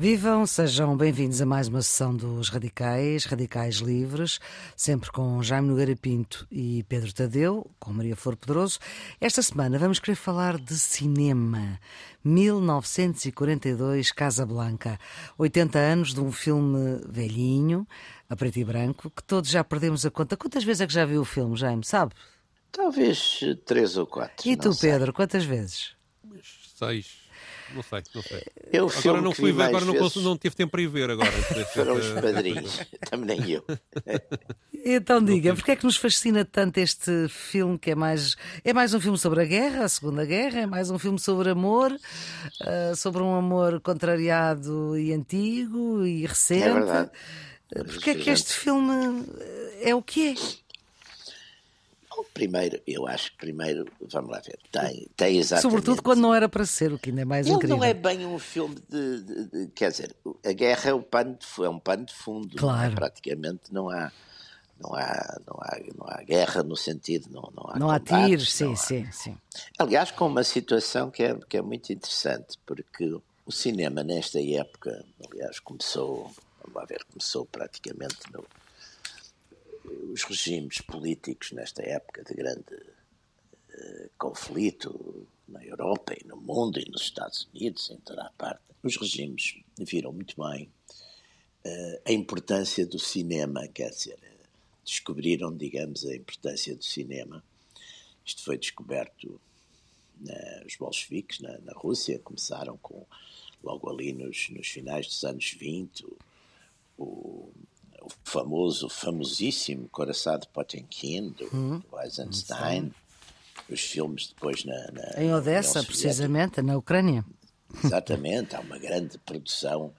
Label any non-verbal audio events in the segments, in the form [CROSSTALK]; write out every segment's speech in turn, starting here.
Vivam, sejam bem-vindos a mais uma sessão dos Radicais, Radicais Livres, sempre com Jaime Nogueira Pinto e Pedro Tadeu, com Maria Flor Pedroso. Esta semana vamos querer falar de cinema. 1942, Casa Blanca. 80 anos de um filme velhinho, a preto e branco, que todos já perdemos a conta. Quantas vezes é que já viu o filme, Jaime? Sabe? Talvez três ou quatro. E tu, sei. Pedro, quantas vezes? Seis. Não sei, não sei. Eu agora não fui ver, agora não, vezes... não tive tempo para ir ver agora. Foram os padrinhos, [LAUGHS] [LAUGHS] também nem eu. Então diga, porque é que nos fascina tanto este filme que é mais é mais um filme sobre a guerra, a Segunda Guerra, é mais um filme sobre amor, uh, sobre um amor contrariado e antigo e recente. É verdade. Porque é que este filme é o que é? Primeiro, eu acho que primeiro, vamos lá ver, tem, tem exatamente. Sobretudo quando não era para ser, o que ainda é mais Ele incrível. não é bem um filme de, de, de, Quer dizer, a guerra é, o pano de, é um pano de fundo. Claro. Não é? Praticamente não há. Não há, não, há, não há guerra no sentido, não, não há Não há combates, tiros, sim, há... sim, sim. Aliás, com uma situação que é, que é muito interessante, porque o cinema nesta época, aliás, começou, vamos lá ver, começou praticamente no, os regimes políticos nesta época de grande uh, conflito na Europa e no mundo e nos Estados Unidos, em toda a parte, os regimes viram muito bem uh, a importância do cinema, quer dizer, descobriram, digamos, a importância do cinema. Isto foi descoberto na, os bolcheviques na, na, Rússia, começaram com, logo ali nos, nos finais dos anos 20, o, o famoso, famosíssimo Coração de Potemkin, do, Hum, do Eisenstein, os filmes depois na. na Em na Odessa, União precisamente, na Ucrânia. Exatamente, há uma [LAUGHS] grande produção.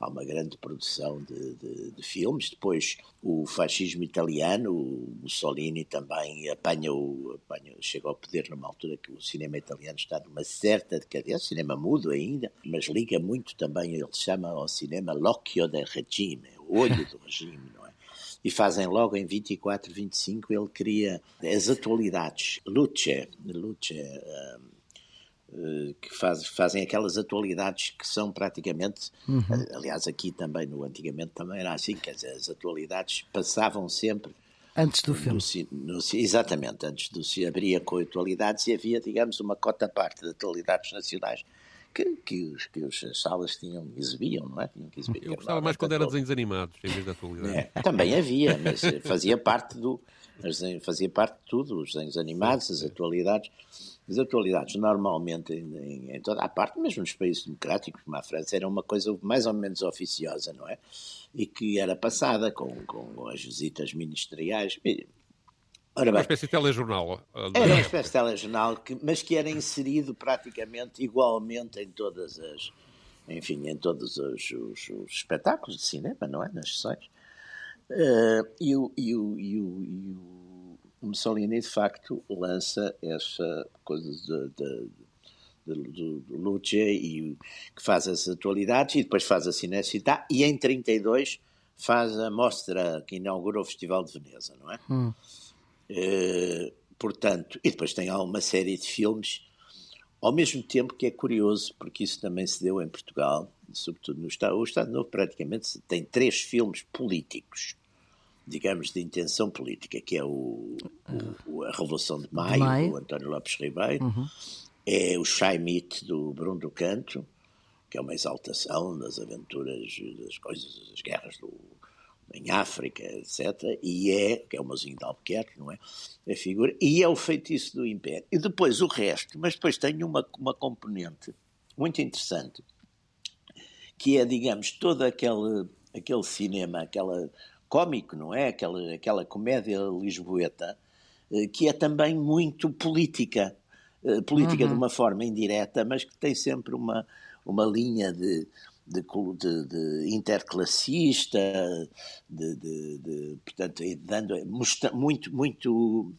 Há uma grande produção de, de, de filmes. Depois, o fascismo italiano, o Mussolini também apanha o, apanha, chega ao poder numa altura que o cinema italiano está numa certa decadência, cinema mudo ainda, mas liga muito também, ele chama ao cinema l'occhio del regime, o olho do regime, não é? E fazem logo em 24, 25, ele cria as atualidades, Luce, Luce um, que faz, fazem aquelas atualidades que são praticamente, uhum. aliás aqui também no antigamente também era assim, quer dizer, as atualidades passavam sempre Antes do filme. No, no, exatamente, antes do se abria com atualidades e havia, digamos, uma cota parte de atualidades nacionais que, que, os, que as salas tinham, exibiam, não é? Tinham que exibir. Eu gostava mais quando era desenhos animados, em vez da atualidade. É, também havia, mas fazia parte do. Fazia parte de tudo, os desenhos animados, as atualidades. As atualidades, normalmente, em, em, em, toda a parte, mesmo nos países democráticos, como a França, era uma coisa mais ou menos oficiosa, não é? E que era passada com, com as visitas ministeriais. Ora bem, uma espécie de telejornal. Era uma espécie de telejornal, que, mas que era inserido praticamente igualmente em todas as. Enfim, em todos os, os, os espetáculos de cinema, não é? Nas sessões. Uh, e, o, e, o, e, o, e o Mussolini, de facto, lança essa coisa de, de, de, de, de Luce e que faz as atualidades e depois faz a Cinecittà e em 32 faz a mostra que inaugura o Festival de Veneza, não é? Hum. Uh, portanto, e depois tem uma série de filmes, ao mesmo tempo que é curioso, porque isso também se deu em Portugal, sobretudo no Estado. O Estado Novo praticamente tem três filmes políticos, digamos, de intenção política, que é o, o a Revolução de Maio, de Maio. do António Lopes Ribeiro, Uhum. é o Chaimite, do Bruno do Canto, que é uma exaltação das aventuras, das coisas, das guerras do, em África, etc. E é, que é o Mozinho de Albuquerque, não é? A figura. E é o feitiço do Império. E depois o resto, mas depois tem uma, uma componente muito interessante, que é, digamos, todo aquele, aquele cinema, aquela cómico, não é? Aquela, aquela comédia lisboeta, eh, que é também muito política. eh, Política Uhum. de uma forma indireta, mas que tem sempre uma, uma linha de, de, de- de interclassista, de, portanto, dando, muito, muito,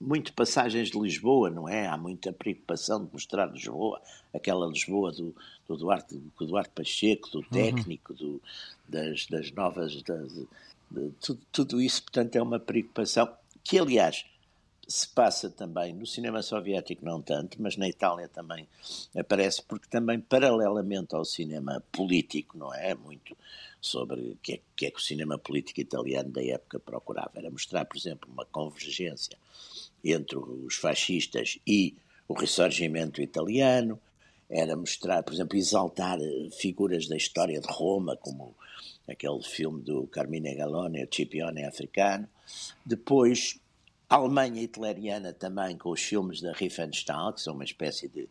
muito passagens de Lisboa, não é? Há muita preocupação de mostrar Lisboa, aquela Lisboa do, do Duarte, do Duarte Pacheco, do técnico, do, das, das novas, das- de- tudo, tudo isso, portanto, é uma preocupação que, aliás, se passa também no cinema soviético, não tanto, mas na Itália também aparece, porque também, paralelamente ao cinema político, não é? Muito sobre o que, é, que é que o cinema político italiano da época procurava. Era mostrar, por exemplo, uma convergência entre os fascistas e o ressurgimento italiano, era mostrar, por exemplo, exaltar figuras da história de Roma, como aquele filme do Carmine Gallone, o Cipione africano. Depois, a Alemanha hitleriana também, com os filmes da Riefenstahl, que são uma espécie de,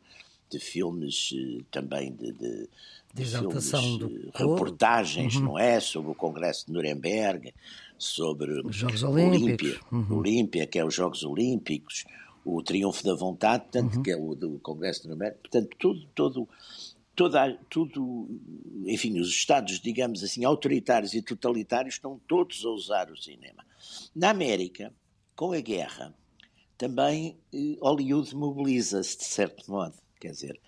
de filmes uh, também de, de, de filmes, do uh, reportagens, uhum. não é? Sobre o Congresso de Nuremberg, sobre os Jogos Olímpicos. Uhum. Olímpia, que é os Jogos Olímpicos, o Triunfo da Vontade, portanto, uhum. que é o do Congresso de Nuremberg, portanto, tudo, todo, toda, tudo, enfim, os Estados, digamos assim, autoritários e totalitários estão todos a usar o cinema. Na América, com a guerra, também eh, Hollywood mobiliza-se, de certo modo, quer dizer,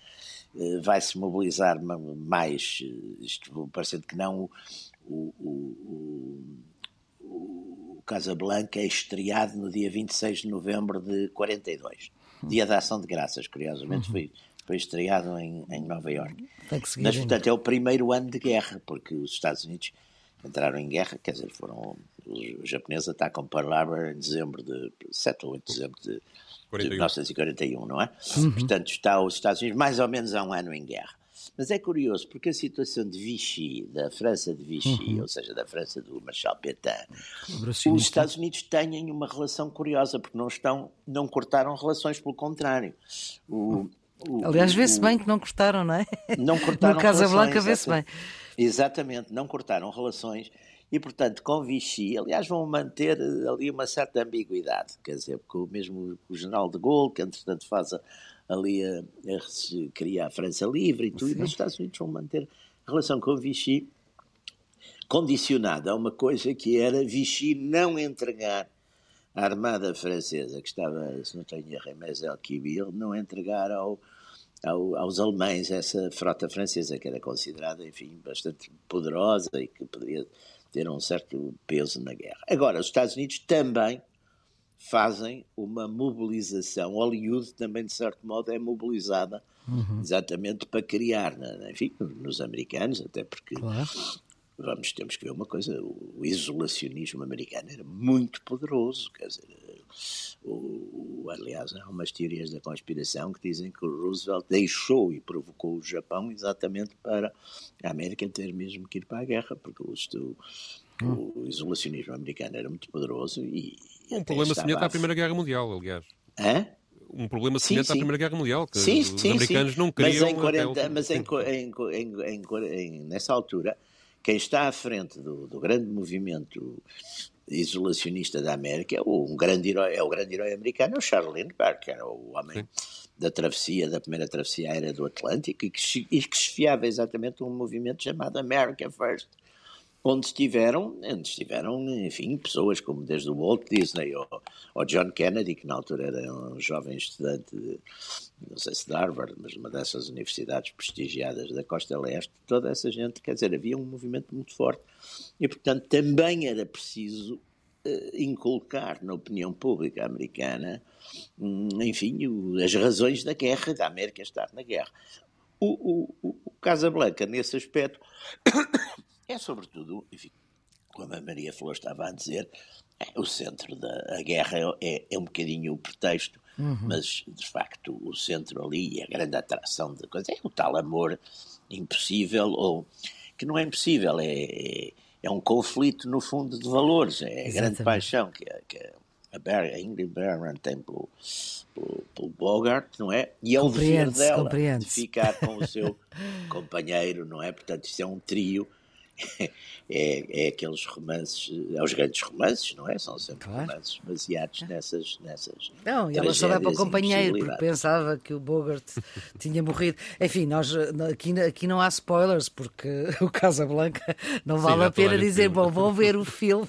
eh, vai-se mobilizar mais, eh, isto parecendo que não, o, o, o, o Casablanca é estreado no dia 26 de novembro de 42, dia da Ação de Graças, curiosamente, uhum. foi, foi estreado em, em Nova Iorque. Mas, portanto, é o primeiro ano de guerra, porque os Estados Unidos entraram em guerra, quer dizer, foram os japoneses atacam Pearl Harbor em dezembro de 7 ou 8 de dezembro de, de 1941, não é? Uhum. Portanto, está os Estados Unidos mais ou menos há um ano em guerra. Mas é curioso, porque a situação de Vichy, da França de Vichy, uhum. ou seja, da França do Marshal Pétain, os Estados Unidos têm uma relação curiosa, porque não estão, não cortaram relações, pelo contrário. O, o, Aliás, vê-se bem que não cortaram, não é? Não cortaram No Casa Blanca vê-se bem. Exatamente, não cortaram relações e, portanto, com Vichy, aliás, vão manter eh, ali uma certa ambiguidade, quer dizer, porque o mesmo o general de Gaulle, que entretanto faz a, ali a, a, cria a França livre e tudo, Sim. mas os Estados Unidos vão manter a relação com Vichy condicionada a uma coisa que era Vichy não entregar a armada francesa, que estava, se não tenho erro, em Mesel-Kibil, não entregar ao, ao, aos alemães essa frota francesa, que era considerada, enfim, bastante poderosa e que poderia ter um certo peso na guerra. Agora, os Estados Unidos também fazem uma mobilização. Hollywood também, de certo modo, é mobilizada uhum. exatamente para criar, enfim, nos americanos, até porque claro. vamos, temos que ver uma coisa, o isolacionismo americano era muito poderoso, quer dizer, o, aliás, há umas teorias da conspiração que dizem que o Roosevelt deixou e provocou o Japão exatamente para a América ter mesmo que ir para a guerra, porque o, o, o isolacionismo americano era muito poderoso e. Um problema semelhante à Primeira Guerra Mundial, aliás. Hã? um problema semelhante sim, sim. à Primeira Guerra Mundial, que sim, os americanos não queriam... Mas, em 40, mas em, em, em, nessa altura, quem está à frente do, do grande movimento isolacionista da América, um grande herói, é o grande herói americano, é o Charles Lindbergh, que era o homem Sim. da travessia, da primeira travessia aérea do Atlântico, e que, e que chefiava exatamente um movimento chamado America First, onde estiveram, onde estiveram, enfim, pessoas como desde o Walt Disney ou, ou John Kennedy, que na altura era um jovem estudante, de, não sei se de Harvard, mas uma dessas universidades prestigiadas da costa leste, toda essa gente, quer dizer, havia um movimento muito forte e, portanto, também era preciso uh, inculcar na opinião pública americana, um, enfim, as razões da guerra, da América estar na guerra. O, o, o Casablanca, nesse aspecto, é sobretudo, enfim, como a Maria Flor estava a dizer, é, o centro da guerra é, é, um bocadinho o pretexto, uhum. mas de facto o centro ali, a grande atração da coisa, é o tal amor impossível, ou que não é impossível, é, é, é um conflito no fundo de valores, é a Exatamente. grande paixão que, a, que a, Barry, a Ingrid Bergman tem pelo, pelo, pelo, Bogart, não é? E é o dever dela de ficar com o seu [LAUGHS] companheiro, não é? Portanto, isso é um trio [LAUGHS] é, é aqueles romances, é os grandes romances, não é? São sempre claro. romances baseados nessas. nessas não, e ela só dá para o companheiro, porque pensava que o Bogart [LAUGHS] tinha morrido. Enfim, nós aqui, aqui não há spoilers, porque [LAUGHS] o Casablanca não vale Sim, a pena dizer, bom, vão ver o filme.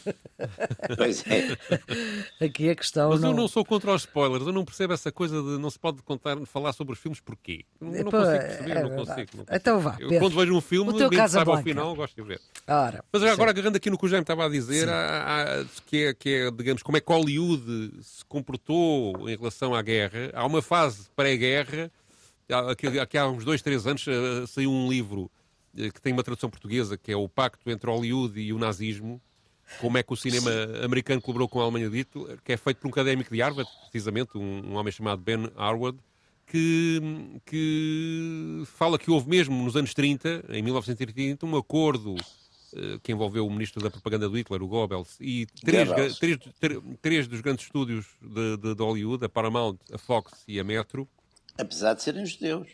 Pois é. Aqui a questão. Mas não... eu não sou contra os spoilers, eu não percebo essa coisa de não se pode contar, falar sobre os filmes porquê. Eu não, não consigo perceber, é, não consigo. Não consigo. Então vá. Eu, quando vejo um filme, o teu Casablanca. ao final, gosto de ver. Ver. Ora, Mas sim. agora, agarrando aqui no que o Jaime estava a dizer, há- há- que, é, que é, digamos, como é que Hollywood se comportou em relação à guerra. Há uma fase pré-guerra, aqui, há uns dois, três anos eh, saiu um livro eh, que tem uma tradução portuguesa, que é o Pacto entre Hollywood e o Nazismo. Como é que o cinema americano colaborou com a Alemanha de Hitler, que é feito por um académico de Harvard, precisamente, um, um homem chamado Ben Harwood, que, que fala que houve mesmo nos anos 30, em 1930, um acordo eh, que envolveu o ministro da propaganda do Hitler, o Goebbels, e três, três, três dos grandes estúdios de, de- de Hollywood, a Paramount, a Fox e a Metro, Apesar de serem judeus.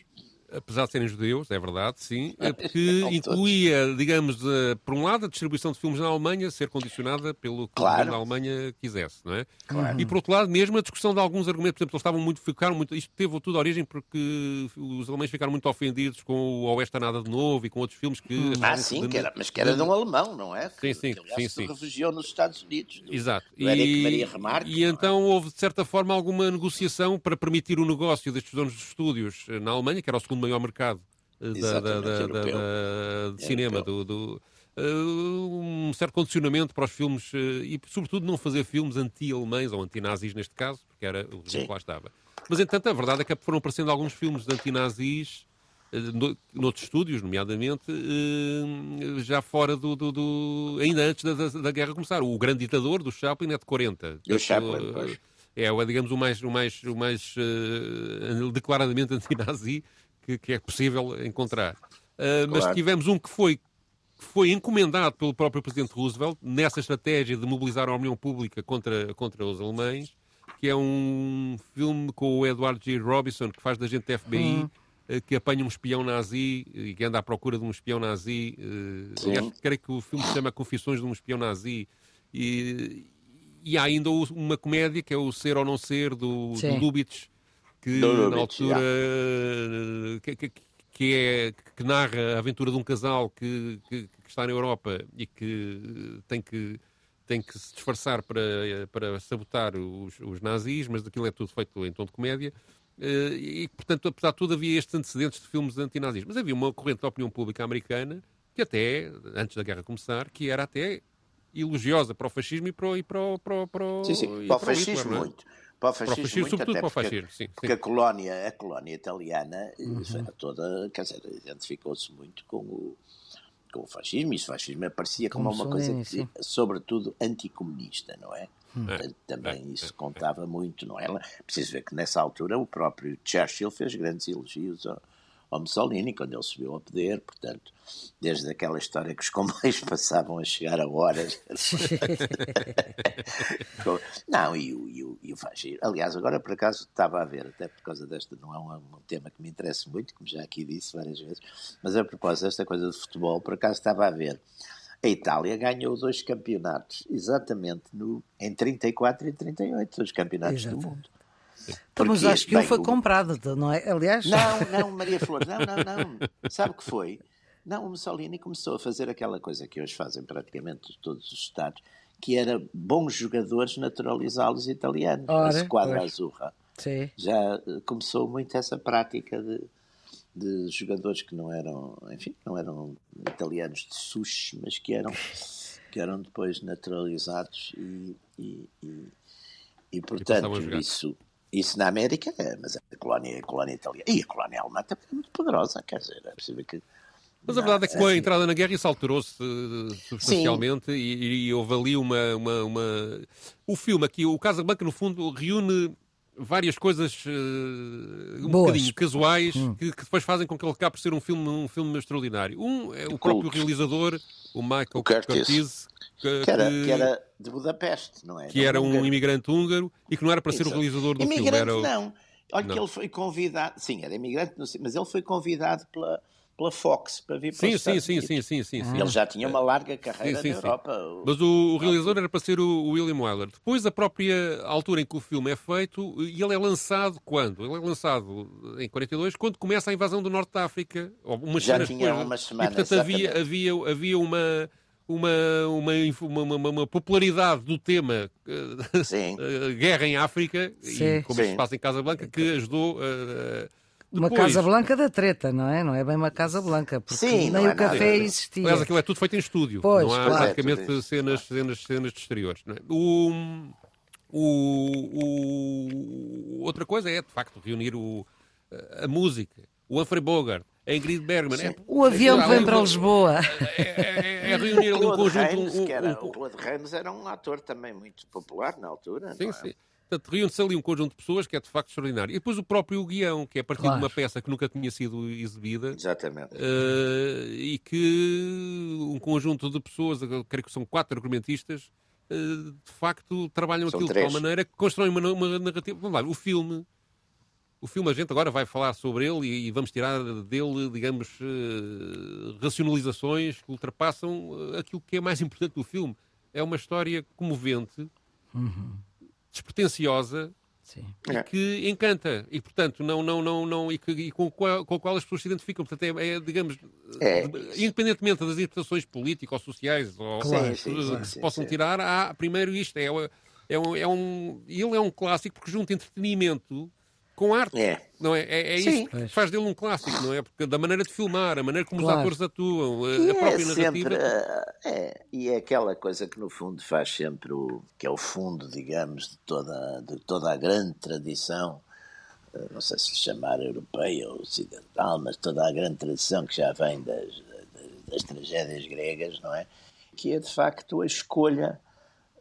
Apesar de serem judeus, é verdade, sim, [LAUGHS] que todos. incluía, digamos, eh, por um lado, a distribuição de filmes na Alemanha ser condicionada pelo que Claro. da Alemanha quisesse, não é? Claro. E por outro lado, mesmo a discussão de alguns argumentos, por exemplo, eles estavam muito, ficaram muito, isto teve tudo a origem porque os alemães ficaram muito ofendidos com o Oeste a Nada de Novo e com outros filmes que... Ah, achavam sim, de- que era, mas que era de um alemão, não é? Que, Sim, sim, que, aliás, sim, sim. refugiou nos Estados Unidos. do- Exato. do Eric Maria Remarque. e então houve, de certa forma, alguma negociação para permitir o negócio destes donos de estúdios eh, na Alemanha, que era o segundo maior mercado eh, da, da- da- de É cinema, europeu. do, do- eh, um certo condicionamento para os filmes eh, e, sobretudo, não fazer filmes anti-alemães ou anti-nazis, neste caso, porque era o que lá estava. Mas, entanto, a verdade é que foram aparecendo alguns filmes de anti-nazis no- noutros estúdios, nomeadamente, já fora do, do- do- ainda antes da, da- da guerra começar. O Grande Ditador do Chaplin é de 40. Do Chaplin, pois. É, o- digamos, o mais, o mais, o mais declaradamente anti-nazi que, que é possível encontrar. Mas Claro. tivemos um que foi, que foi encomendado pelo próprio Presidente Roosevelt nessa estratégia de mobilizar a opinião pública contra, contra os alemães, que é um filme com o Edward G. Robinson, que faz da gente da FBI, eh, que apanha um espião nazi e que anda à procura de um espião nazi. aliás, creio que o filme se chama Confissões de um Espião Nazi. E, e há ainda uma comédia que é o Ser ou Não Ser, do, do. Lubitsch, que na altura eh, que, que- que é que narra a aventura de um casal que, que- que está na Europa e que eh, tem que tem que se disfarçar para, para sabotar os, os nazis, mas aquilo é tudo feito em tom de comédia. Eh, E, portanto, apesar de tudo, havia estes antecedentes de filmes antinazis. Mas havia uma corrente da opinião pública americana que até, antes da guerra começar, que era até elogiosa para o fascismo e para o... E para o, para o, para o, Sim, sim, para o Hitler, fascismo não é? Para o Para o fascismo, fascismo, muito, sobretudo até para o porque, fascismo, sim. porque sim. a colónia, a colónia italiana isso era toda, quer dizer, identificou-se muito com o, com o fascismo, e o fascismo aparecia como Com uma coisa, que, sobretudo, anticomunista, não é? Portanto, É, também é, isso é. contava muito, não é? Preciso ver que nessa altura o próprio Churchill fez grandes elogios ao, ao Mussolini quando ele subiu ao poder, portanto, desde aquela história que os comboios [LAUGHS] passavam a chegar a horas. [LAUGHS] Não, e o, e o, e o fascismo. Aliás, agora por acaso estava a ver, até por causa desta, não é um, um tema que me interessa muito, como já aqui disse várias vezes, mas a propósito desta coisa de futebol, por acaso estava a ver. A Itália ganhou dois campeonatos, exatamente no, em 34 e 38, os campeonatos Exato. do mundo. Então, mas acho que um bem, foi o- comprado, não é? Aliás, Não, não, Maria [LAUGHS] Flor, não, não, não. Sabe o que foi? Não, o Mussolini começou a fazer aquela coisa que hoje fazem praticamente todos os Estados, que era bons jogadores naturalizá-los italianos. Ora, a Squadra pois. Azurra. sim. Já eh, começou muito essa prática de, de jogadores que não eram, enfim, não eram italianos de sushi, mas que eram, que eram depois naturalizados e, e, e, e, portanto, jogar. isso, isso na América, é, mas a colónia, a colónia italiana e a colónia alemã também é muito poderosa, quer dizer, é possível que. Mas a verdade é que com a entrada na guerra isso alterou-se eh, substancialmente e, e houve ali uma, uma, uma- O filme aqui, o Casablanca, no fundo, reúne várias coisas eh, um Boas. bocadinho casuais que, que depois fazem com que ele acabe por ser um filme, um filme extraordinário. Um é o próprio realizador, o Michael O Curtis. Curtiz, que, que era, que- era de Budapeste, não é? que era um húngaro. imigrante húngaro e que não era para ser o realizador do filme. Imigrante Era o... não. Olha Não. que ele foi convidado, sim, era imigrante, não sei, mas ele foi convidado pela, pela Fox para vir para Sim, os sim, Estados sim, Unidos. sim, sim, sim, sim. Ele já tinha uma larga carreira Sim, sim, na sim. Europa. Mas o, o realizador era para ser o, o William Wyler. Depois, a própria altura em que o filme é feito, e ele é lançado quando? Ele é lançado em 42, quando começa a invasão do Norte da África. Umas Já semanas tinha depois. umas E, semanas, portanto, havia, havia, havia uma, uma, uma, uma, uma- popularidade do tema eh, Sim. [LAUGHS] eh, guerra em África, Sim. e como Sim. se passa em Casablanca, que ajudou Uma Casa Blanca da treta, não é? Não é bem uma Casa Blanca, porque Sim, nem é o café nada. existia. Aliás, aquilo é tudo feito em estúdio. Pois, não há claro. praticamente É, cenas, cenas, cenas, de exteriores. não é? O, o- o- outra coisa é, de facto, reunir o, a música, o Humphrey Bogart, a Ingrid Bergman. É, O avião que vem para Lisboa. É, é- é reunir ali um conjunto. Rains, um- que era, um- o Claude Rains era um ator também muito popular na altura. Sim, não é? sim. Portanto, reúne-se ali um conjunto de pessoas que é de facto extraordinário. E depois o próprio guião, que é a partir Claro. de uma peça que nunca tinha sido exibida Exatamente. eh, e que um conjunto de pessoas, creio que são quatro argumentistas, eh, de facto trabalham São aquilo de três. tal maneira que constroem uma, uma narrativa. Vamos lá, o filme. O filme, a gente agora vai falar sobre ele e, e vamos tirar dele, digamos, eh, racionalizações que ultrapassam aquilo que é mais [LAUGHS] importante do filme. É uma história comovente, despretensiosa, Sim. e É. que encanta e portanto não não não não e, que, e com, a qual, com a qual as pessoas se identificam portanto é, é, digamos É. de- independentemente das interpretações políticas ou sociais ou Claro, que, sim, que sim, se sim, possam sim. tirar há primeiro isto é, é um, é um ele é um clássico porque junta entretenimento com arte É. não é é, é isto que faz dele um clássico não é porque da maneira de filmar a maneira como Claro. os atores atuam a, a própria é narrativa sempre, ah, é, e é aquela coisa que no fundo faz sempre o que é o fundo, digamos, de toda, de toda a grande tradição, ah, não sei se chamar europeia ou ocidental, mas toda a grande tradição que já vem das, das, das tragédias gregas, não é? Que é de facto a escolha,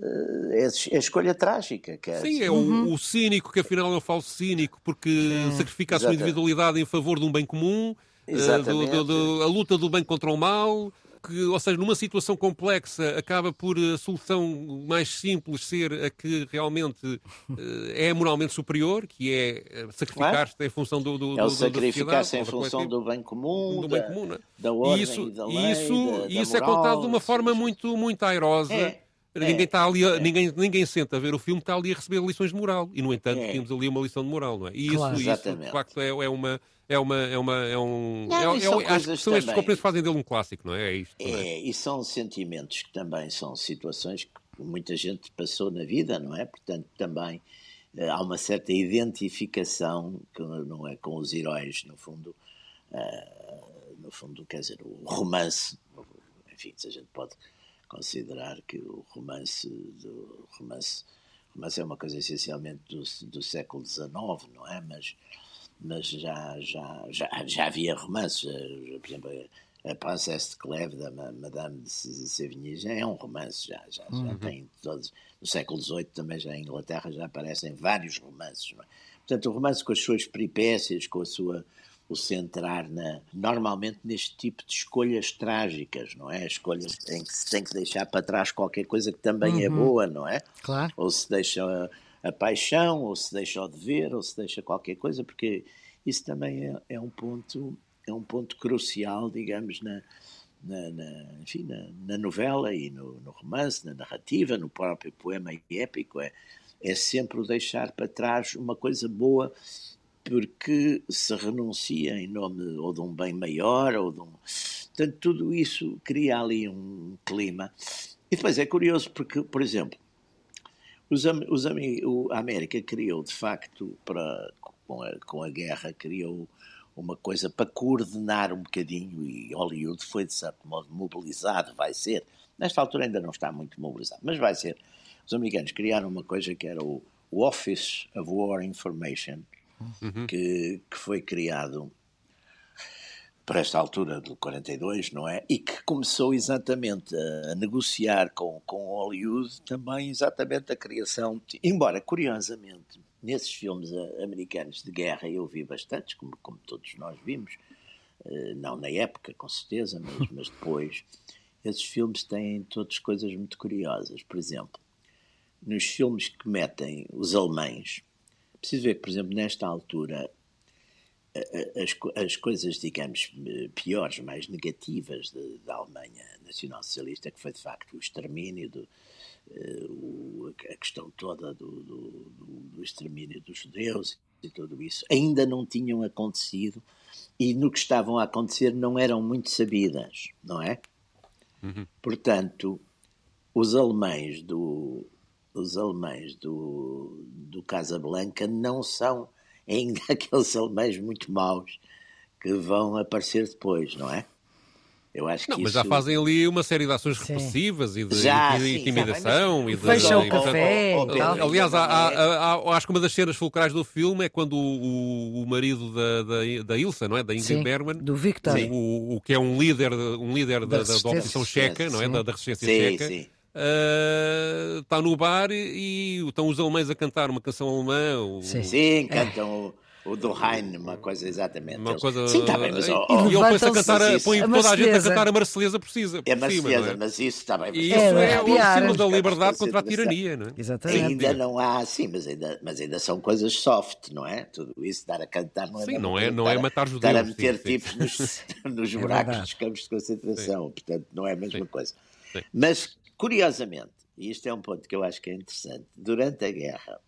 é a escolha trágica. Que é, Sim, é o, o cínico que afinal é um falso cínico porque sacrifica a sua individualidade em favor de um bem comum, eh, do- do- do- a luta do bem contra o mal, que, ou seja, numa situação complexa acaba por a solução mais simples ser a que realmente eh, é moralmente superior, que é eh, sacrificar-se em função do, do, É o do- da sacrificar-se em função do bem comum, do da, bem comum, não é? da ordem E isso, e da lei, isso, da, da isso é moral, contado de uma forma muito, muito airosa. É, Ninguém é, está ali, a- é. ninguém, ninguém senta a ver o filme, está ali a receber lições de moral. E, no entanto, É. temos ali uma lição de moral, não é? E isso, Claro. isso de Exatamente. facto, é, é uma. É uma, é uma, é um. Não, é, é- são acho que são estes que fazem dele um clássico, não é? É isto. não é? É, e são sentimentos que também são situações que muita gente passou na vida, não é? Portanto, também eh, há uma certa identificação que não é com os heróis, no fundo, eh, no fundo, quer dizer, o romance, enfim, se a gente pode considerar que o romance, do romance, romance é uma coisa essencialmente do, do século XIX, não é? Mas mas já, já, já, já havia romances. eh, Por exemplo, a- a Princesse de Clèves, da Ma- Madame de Sévigné, já é um romance, já, já, já tem todos. No século XVIII também já em Inglaterra já aparecem vários romances. é? Portanto, o romance com as suas peripécias, com a sua o centrar na, normalmente neste tipo de escolhas trágicas, não é? Escolhas em que se tem que deixar para trás qualquer coisa que também é boa, não é? Claro. ou se deixa a, a paixão, ou se deixa o dever, ou se deixa qualquer coisa, porque isso também é, é um ponto é um ponto crucial, digamos, na, na, na- enfim, na, na novela e no, no romance, na narrativa, no próprio poema épico, é, é sempre o deixar para trás uma coisa boa porque se renuncia em nome ou de um bem maior, ou de um... Portanto, tudo isso cria ali um clima. E depois é curioso porque, por exemplo, os, os a América criou, de facto, para, com, a, com a guerra, criou uma coisa para coordenar um bocadinho e Hollywood foi, de certo modo, mobilizado, vai ser. Nesta altura ainda não está muito mobilizado, mas vai ser. Os americanos criaram uma coisa que era o Office of War Information, que, que foi criado para esta altura do 42, não é? E que começou exatamente a, negociar com, com Hollywood também exatamente a criação, de- embora curiosamente nesses filmes americanos de guerra eu vi bastantes, como, como todos nós vimos, eh, não na época com certeza, mas, [LAUGHS] mas depois, esses filmes têm todas coisas muito curiosas. Por exemplo, nos filmes que metem os alemães, preciso ver que, por exemplo, nesta altura as, as coisas, digamos, piores, mais negativas de- da Alemanha nacional-socialista, que foi de facto o extermínio, do, eh, o- a questão toda do, do, do- do extermínio dos judeus e tudo isso, ainda não tinham acontecido e no que estavam a acontecer não eram muito sabidas, não é? Portanto, os alemães do os alemães do, do Casablanca não são [LAUGHS] ainda aqueles alemães muito maus que vão aparecer depois, não é? Eu acho não, que mas isso... já fazem ali uma série de ações sim. repressivas e de, já, de, de intimidação. e de, Fecham o café. Oh, oh, aliás, há, há, há, acho que uma das cenas fulcrais do filme é quando o, o marido da, da, da, Ilsa, não é? Da Ingrid Bergman, do Victor, o, o, que é um líder, um líder da, da, da oposição checa, não é? Da, da resistência sim, checa. Sim. Uh, está no bar e, e, estão os alemães a cantar uma canção alemã. O... Sim, sim cantam o do Hein, uma coisa exatamente. Uma coisa... Sim, está bem, mas. Oh, oh, e ele põe a cantar, a, põe a toda a gente a cantar a Marselhesa por cima. É a Marselhesa, é? mas isso está bem. E isso é, é, o símbolo da liberdade contra a tirania, não é? Exatamente. Ainda não há, sim, mas ainda, mas ainda são coisas soft, não é? Tudo isso, dar a cantar não é. Sim, não é, não é matar judeus. Dar a meter tipos nos, [LAUGHS] nos é buracos dos campos de concentração, portanto, não é a mesma coisa. Mas, curiosamente, e isto é um ponto que eu acho que é interessante, durante a guerra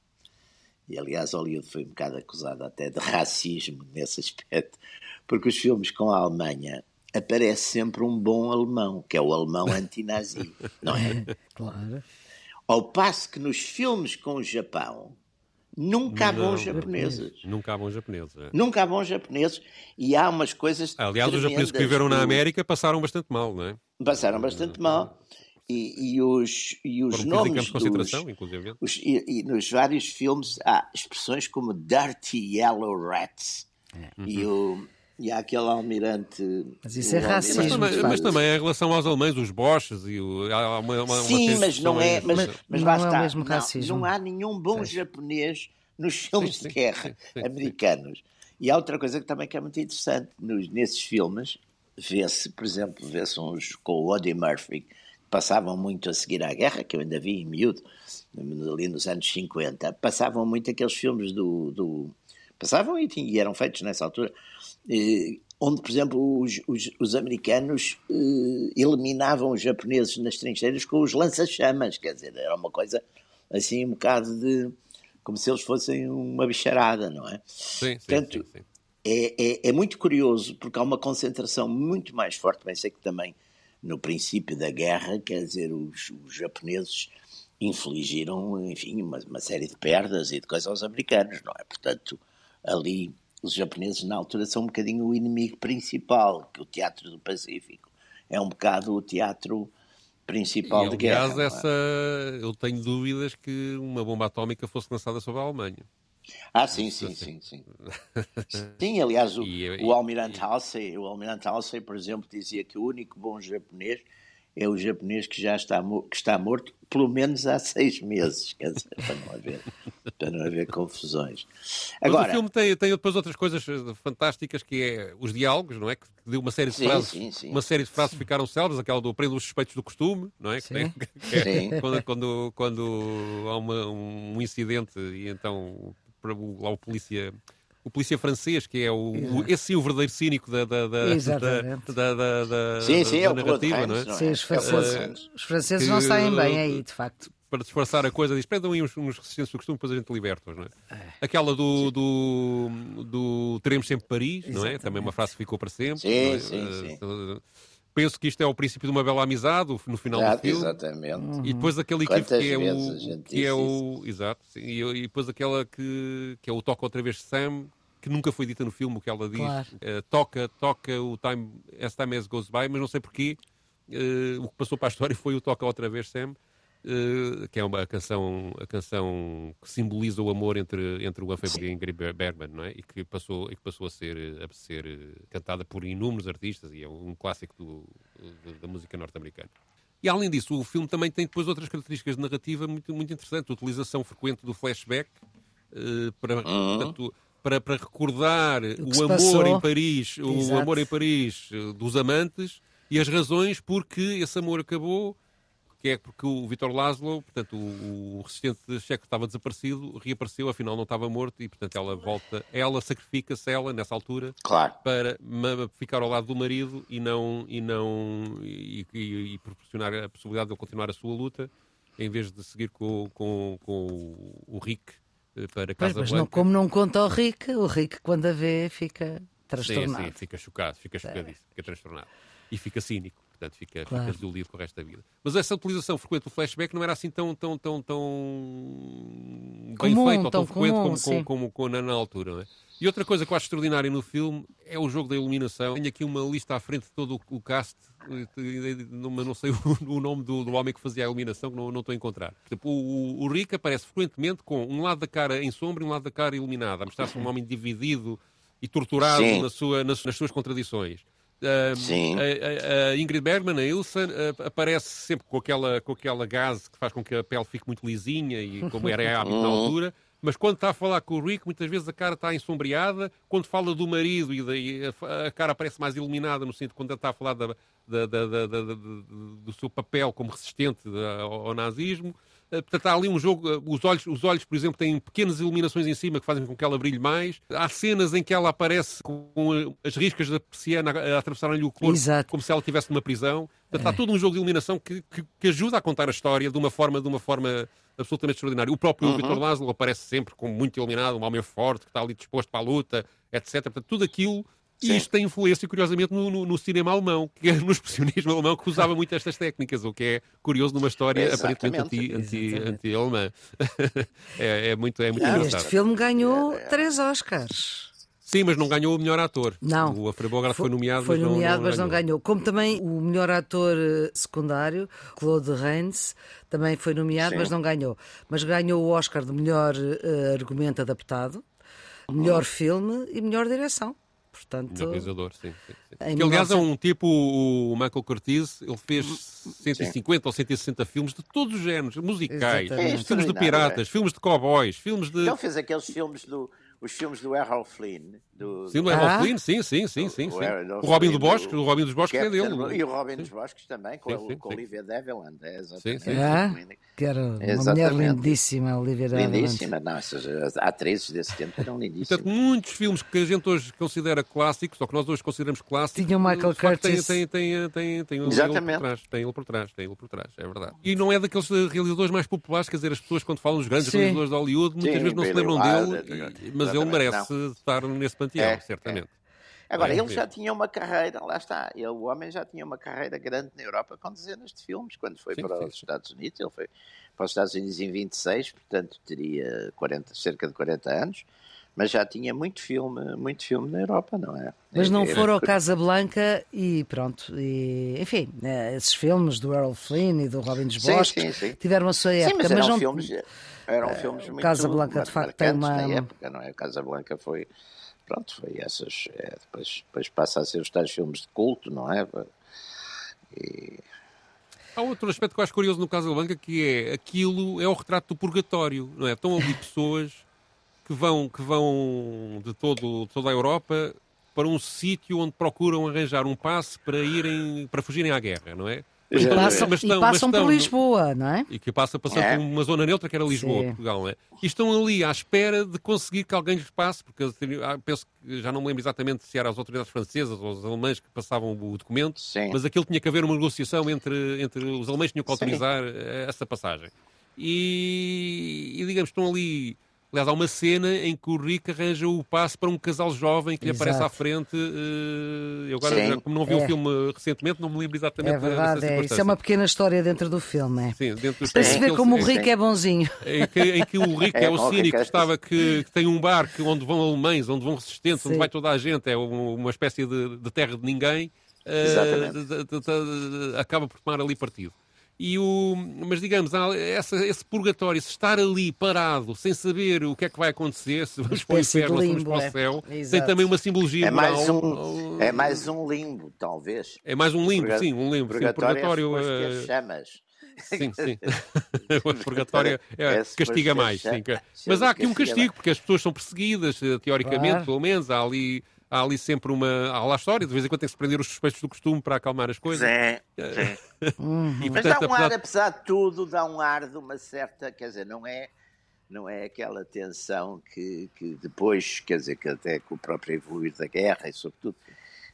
e aliás, Hollywood foi um bocado acusado até de [LAUGHS] racismo nesse aspecto, porque os filmes com a Alemanha aparece sempre um bom alemão, que é o alemão anti-nazi, não é? [LAUGHS] Claro. Ao passo que nos filmes com o Japão nunca há bons japoneses. Nunca há bons japoneses. É. Nunca há bons japoneses e há umas coisas. Aliás, os japoneses que viveram na América passaram bastante mal, não é? Passaram bastante mal. E, e, os, e os Foram nomes dos, inclusive. Os, e, e, nos vários filmes há expressões como Dirty Yellow Rats é. e, o, e há aquele almirante. Mas isso é racismo. Mas também, mas também em relação aos alemães, os Boches e o, há uma, uma, Sim, uma mas não é. Mas, mas, mas lá é está. Não, não, há nenhum bom é. japonês nos filmes sim, de guerra sim, sim, americanos. E há outra coisa que também que é muito interessante nos, nesses filmes, vê-se, por exemplo, vê-se uns com o Eddie Murphy passavam muito a seguir à guerra, que eu ainda vi em miúdo, ali nos anos 50, passavam muito aqueles filmes do. do passavam e, e, eram feitos nessa altura, eh, onde, por exemplo, os, os, os americanos eh, eliminavam os japoneses nas trincheiras com os lança-chamas, quer dizer, era uma coisa assim um bocado de. como se eles fossem uma bicharada, não é? Sim, sim, Portanto, sim, sim. É, é, é, muito curioso, porque há uma concentração muito mais forte, bem sei que também no princípio da guerra, quer dizer, os, os japoneses infligiram, enfim, uma, uma, série de perdas e de coisas aos americanos, não é? Portanto, ali os japoneses na altura são um bocadinho o inimigo principal, que o Teatro do Pacífico é um bocado o teatro principal e, de guerra. Aliás, essa, é? eu tenho dúvidas que uma bomba atómica fosse lançada sobre a Alemanha. Ah, sim, sim, sim, sim. [LAUGHS] Sim, aliás, o, e, o Almirante Halsey, o Almirante Halsey, por exemplo, dizia que o único bom japonês é o japonês que já está, que está morto pelo menos há [LAUGHS] seis meses, quer dizer, para não haver, para não haver confusões. Agora, Mas o filme tem, tem depois outras coisas eh, fantásticas que é os diálogos, não é? Que deu uma série de sim, frases, sim, sim. uma série de frases ficaram célebres, aquela do prendo os suspeitos do costume, não é? Sim. [LAUGHS] Que é, quando, quando, quando há uma, um incidente e então o, lá o polícia o polícia francês, que é o, o esse sim o verdadeiro cínico da, da, da, da, da, da, sim, sim, da é narrativa, não é? Sim, os franceses, os franceses que, não saem bem aí, de facto. Para disfarçar a coisa, diz: prendam aí uns, uns resistentes do costume, depois a gente liberta-os, não é? é? Aquela do, do, do Teremos sempre Paris, Exatamente. não é? Também uma frase que ficou para sempre. Sim, é? sim, sim. Uh, penso que isto é o princípio de uma bela amizade no final do filme. Exatamente. E depois aquele equipe que é o que é o exato sim, e, e, depois aquela que que é o toca outra vez Sam que nunca foi dita no filme o que ela diz claro. uh, toca toca o time as time as goes by mas não sei porquê uh, o que passou para a história [LAUGHS] foi o toca outra vez Sam que é uma canção, a canção que simboliza o amor entre, entre o Humphrey e Ingrid Bergman, não é? E que passou, e que passou a, ser, a ser eh, cantada por inúmeros artistas e é um clássico do, da música norte-americana. E além disso, o filme também tem depois outras características de narrativa muito, muito interessantes. A utilização frequente do flashback uh, para, uhum. portanto, para, para recordar o, o amor passou. em Paris, Exato. o amor em Paris dos amantes e as razões porque esse amor acabou que é porque o Vitor Laszlo, portanto, o, o resistente checo estava desaparecido, reapareceu, afinal não estava morto e, portanto, ela volta, ela sacrifica-se, ela, nessa altura, claro. para ficar ao lado do marido e não, e não, e, e, e proporcionar a possibilidade de ele continuar a sua luta, em vez de seguir com, com, com o Rick eh, para Casa pois, mas não, como não conta ao Rick, o Rick quando a vê fica transtornado. Sim, sim, fica chocado, fica chocadíssimo, fica transtornado. E fica cínico. Portanto, fica, claro. ficas dolido com o resto da vida. Mas essa utilização frequente do flashback não era assim tão, tão, tão, tão comum, feito ou tão frequente comum, como, como, como, como na, na altura. Não é? E outra coisa que eu acho extraordinária no filme é o jogo da iluminação. Tenho aqui uma lista à frente de todo o, o cast, eh, não- mas não sei [LAUGHS] o, o nome do, do homem que fazia a iluminação, que não, não estou a encontrar. Tipo, o, o Rick aparece frequentemente com um lado da cara em sombra e um lado da cara iluminada, a mostrar-se um homem dividido e torturado na sua, nas, nas suas contradições. A, a- a Ingrid Bergman, a Ilsa, aparece sempre com aquela, com aquela gase que faz com que a pele fique muito lisinha e como era hábito na [LAUGHS] altura. Mas quando está a falar com o Rick, muitas vezes a cara está ensombreada. Quando fala do marido, e daí a, cara aparece mais iluminada, no sentido quando está a falar da- da- da- do seu papel como resistente ao, ao nazismo. Eh, Portanto, há ali um jogo. eh, Os olhos, os olhos, por exemplo, têm pequenas iluminações em cima que fazem com que ela brilhe mais. Há cenas em que ela aparece com eh, as riscas da persiana a, atravessarem-lhe o corpo, Exato. como se ela estivesse numa prisão. Portanto, há todo um jogo de iluminação que, que- que ajuda a contar a história de uma forma, de uma forma absolutamente extraordinária. O próprio Uhum. Vitor Laszlo aparece sempre como muito iluminado, um homem forte que está ali disposto para a luta, etc. Portanto, tudo aquilo. E Sim. isto tem influência, curiosamente, no, no- no cinema alemão, que é no expressionismo alemão, que usava muito estas técnicas, o que é curioso numa história aparentemente anti- anti- Exatamente. anti-alemã. [LAUGHS] é, é muito, é muito Ah, engraçado. este filme ganhou três Oscars. Sim, mas não ganhou o melhor ator. Não. O Alfred Bogart foi, nomeado, Foi mas, nomeado, não, mas não ganhou. Como também o melhor ator eh, secundário, Claude Rains, também foi nomeado, Sim. mas não ganhou. Mas ganhou o Oscar de melhor eh, argumento adaptado, melhor filme e melhor direção. Portanto, Melhor realizador, sim. sim, sim. Que, aliás, é 1900 um tipo, o Michael Curtiz, ele fez 150 ou 160 filmes de todos os géneros, musicais, Exatamente. filmes de É piratas, filmes de cowboys, filmes de... Ele fez aqueles filmes do. Os filmes do Errol Flynn. Do, Sim, do Ah? Flynn, sim, sim, sim, sim. O sim. Errol O Robin do Flynn, Bosque, o o Robin dos Bosques é dele. E o Robin dos Bosques também, com, Sim, a- sim, com sim. Olivia Deviland. É, exatamente. Sim, sim. Ah, que era uma mulher lindíssima, Olivia Develand. Lindíssima, não, essas as atrizes desse tempo eram lindíssimas. Portanto, muitos filmes que a gente hoje considera clássicos, ou que nós hoje consideramos clássicos, Tinha o Michael Curtis. Tem, tem, tem, tem, tem ele Exatamente. por trás, tem ele por trás, tem ele por trás, é verdade. E não é daqueles realizadores mais populares, quer dizer, as pessoas quando falam dos grandes Sim. realizadores de Hollywood, muitas Sim, vezes não se lembram Wilder, dele, e- mas ele merece não. estar nesse panteão, É, certamente. Agora, É, ele é. já tinha uma carreira, lá está, ele, o homem já tinha uma carreira grande na Europa com dezenas de filmes. Quando foi Sim, para sim, os. Estados Unidos, ele foi para os Estados Unidos em 26, portanto teria 40, cerca de 40 anos, mas já tinha muito filme, muito filme na Europa, não é? Mas não É- foram ao Casablanca e pronto. E, enfim, eh, esses filmes do Errol Flynn e do Robin dos Bosques sim, sim. tiveram a sua Sim, época, mas mas eram não. filmes, eram filmes muito Casablanca, de facto, tem uma- na época, não é? Casablanca foi, pronto, foi essas, é, depois, depois passa a ser os tais filmes de culto, não é? E, Há outro aspecto que eu acho curioso no Casablanca que é aquilo é o retrato do purgatório, não é? Estão ali pessoas que vão, que vão de, todo, toda a Europa para um sítio onde procuram arranjar um passe para irem para fugirem à guerra, não é? E Mas e estão- mas passam por estão- Lisboa, não é? E que passa passando É. por uma zona neutra que era Lisboa, Sim. Portugal, não é? E estão ali à espera de conseguir que alguém lhes passe, porque ah, penso que já não me lembro exatamente se eram as autoridades francesas ou os alemães que passavam o documento, Sim. mas aquilo tinha que haver uma negociação entre, entre os alemães que tinham que Sim. autorizar eh, essa passagem. E, e, digamos, estão ali. Aliás, há uma cena em que o Rick arranja o passe para um casal jovem que lhe aparece à frente. eh, eu agora, Sim. já, como não vi É. o filme recentemente, não me lembro exatamente É verdade, é. Isso é uma pequena história dentro do filme, é. Sim, dentro dos Para se ver como o sim. é bonzinho. em que, em que o Rick [LAUGHS] é, É, o Rick cínico que estava que, que tem um bar que, onde vão alemães, onde vão resistentes, Sim. onde vai toda a gente, é um- uma espécie de, de terra de ninguém, eh, Exatamente. de- de- de- de- acaba por tomar ali partido. E o, mas digamos, essa- esse purgatório, se estar ali parado, sem saber o que é que vai acontecer, se vamos para o inferno ou se vamos limbo, para o é. céu, tem Exato. também uma simbologia é, mais moral. um, é mais um limbo, talvez. É mais um limbo, Purga- sim, um limbo. Sim, o Purgatório, purgatório. é ter chamas. Sim, sim. [LAUGHS] [LAUGHS] o purgatório é, É castiga mais. sim, sim, Mas há aqui um castigo, porque as pessoas são perseguidas, eh, teoricamente, Claro. pelo menos. Há ali, há ali sempre uma. Há lá a história, de vez em quando tem que se prender os suspeitos do costume para acalmar as coisas. Sim, [LAUGHS] sim. E, Mas dá portanto, um ar, apesar- apesar de tudo, dá um ar de uma certa, quer dizer, não é, não é aquela tensão que, que depois, quer dizer, que até com o próprio evoluir da guerra e sobretudo.